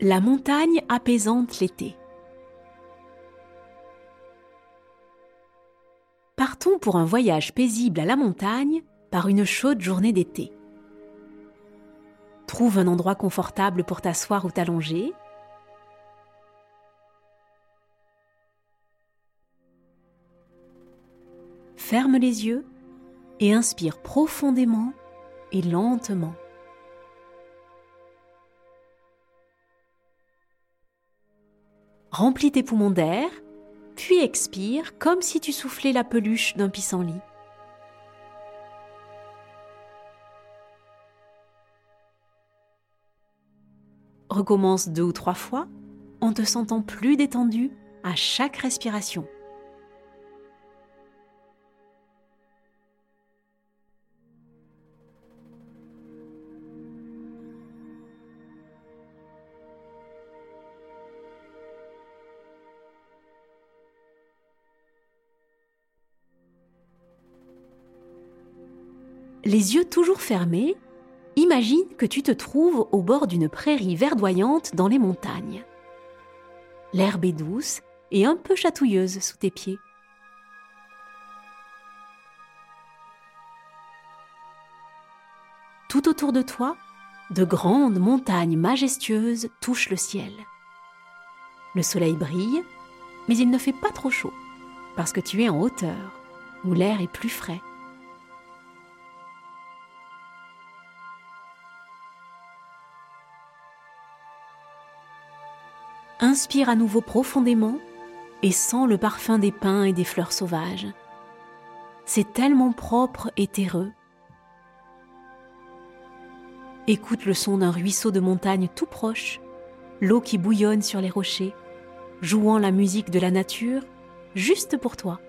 La montagne apaisante l'été. Partons pour un voyage paisible à la montagne par une chaude journée d'été. Trouve un endroit confortable pour t'asseoir ou t'allonger. Ferme les yeux et inspire profondément et lentement. Remplis tes poumons d'air, puis expire comme si tu soufflais la peluche d'un pissenlit. Recommence deux ou trois fois en te sentant plus détendu à chaque respiration. Les yeux toujours fermés, imagine que tu te trouves au bord d'une prairie verdoyante dans les montagnes. L'herbe est douce et un peu chatouilleuse sous tes pieds. Tout autour de toi, de grandes montagnes majestueuses touchent le ciel. Le soleil brille, mais il ne fait pas trop chaud, parce que tu es en hauteur, où l'air est plus frais. Inspire à nouveau profondément et sens le parfum des pins et des fleurs sauvages. C'est tellement propre et terreux. Écoute le son d'un ruisseau de montagne tout proche, l'eau qui bouillonne sur les rochers, jouant la musique de la nature juste pour toi.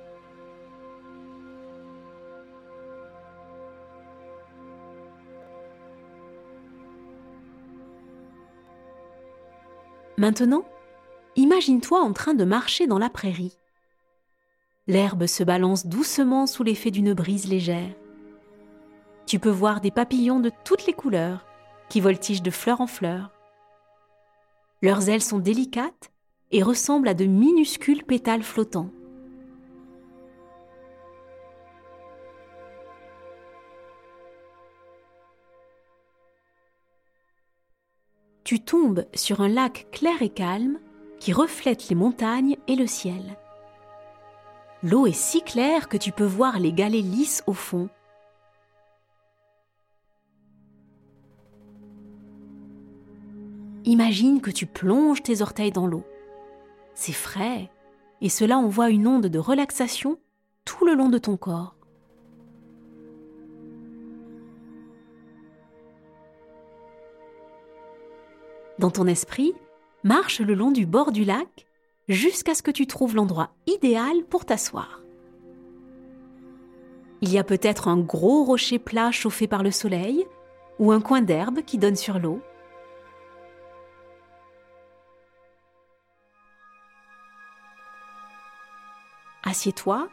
Maintenant, Imagine-toi en train de marcher dans la prairie. L'herbe se balance doucement sous l'effet d'une brise légère. Tu peux voir des papillons de toutes les couleurs qui voltigent de fleur en fleur. Leurs ailes sont délicates et ressemblent à de minuscules pétales flottants. Tu tombes sur un lac clair et calme qui reflète les montagnes et le ciel. L'eau est si claire que tu peux voir les galets lisses au fond. Imagine que tu plonges tes orteils dans l'eau. C'est frais, et cela envoie une onde de relaxation tout le long de ton corps. Dans ton esprit, marche le long du bord du lac jusqu'à ce que tu trouves l'endroit idéal pour t'asseoir. Il y a peut-être un gros rocher plat chauffé par le soleil ou un coin d'herbe qui donne sur l'eau. Assieds-toi.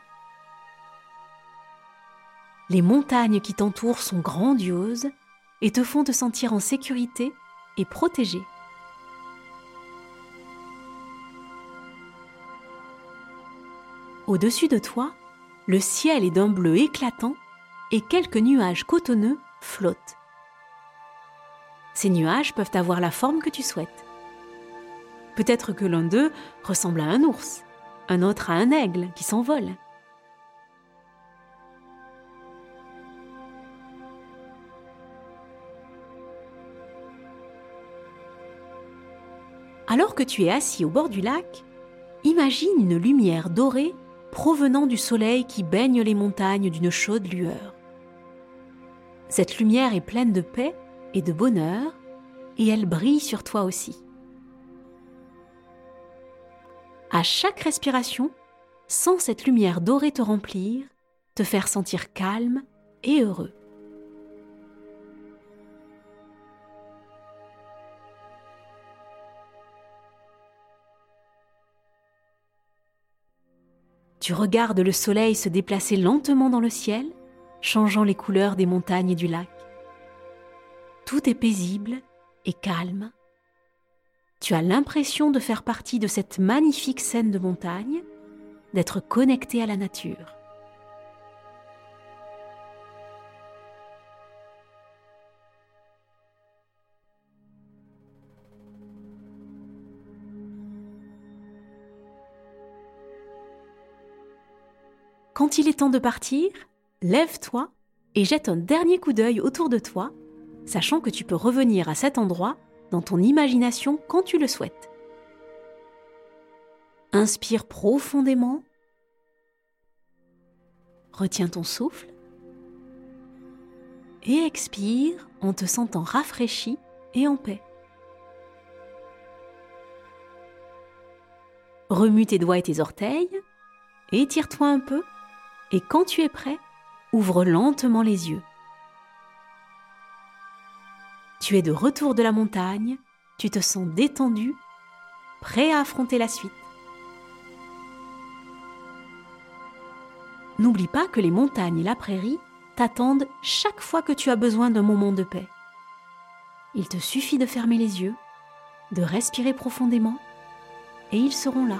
Les montagnes qui t'entourent sont grandioses et te font te sentir en sécurité et protégé. Au-dessus de toi, le ciel est d'un bleu éclatant et quelques nuages cotonneux flottent. Ces nuages peuvent avoir la forme que tu souhaites. Peut-être que l'un d'eux ressemble à un ours, un autre à un aigle qui s'envole. Alors que tu es assis au bord du lac, imagine une lumière dorée provenant du soleil qui baigne les montagnes d'une chaude lueur. Cette lumière est pleine de paix et de bonheur, et elle brille sur toi aussi. À chaque respiration, sens cette lumière dorée te remplir, te faire sentir calme et heureux. Tu regardes le soleil se déplacer lentement dans le ciel, changeant les couleurs des montagnes et du lac. Tout est paisible et calme. Tu as l'impression de faire partie de cette magnifique scène de montagne, d'être connecté à la nature. Quand il est temps de partir, lève-toi et jette un dernier coup d'œil autour de toi, sachant que tu peux revenir à cet endroit dans ton imagination quand tu le souhaites. Inspire profondément. Retiens ton souffle. Et expire en te sentant rafraîchi et en paix. Remue tes doigts et tes orteils. Étire-toi un peu et quand tu es prêt, ouvre lentement les yeux. Tu es de retour de la montagne, tu te sens détendu, prêt à affronter la suite. N'oublie pas que les montagnes et la prairie t'attendent chaque fois que tu as besoin d'un moment de paix. Il te suffit de fermer les yeux, de respirer profondément, et ils seront là.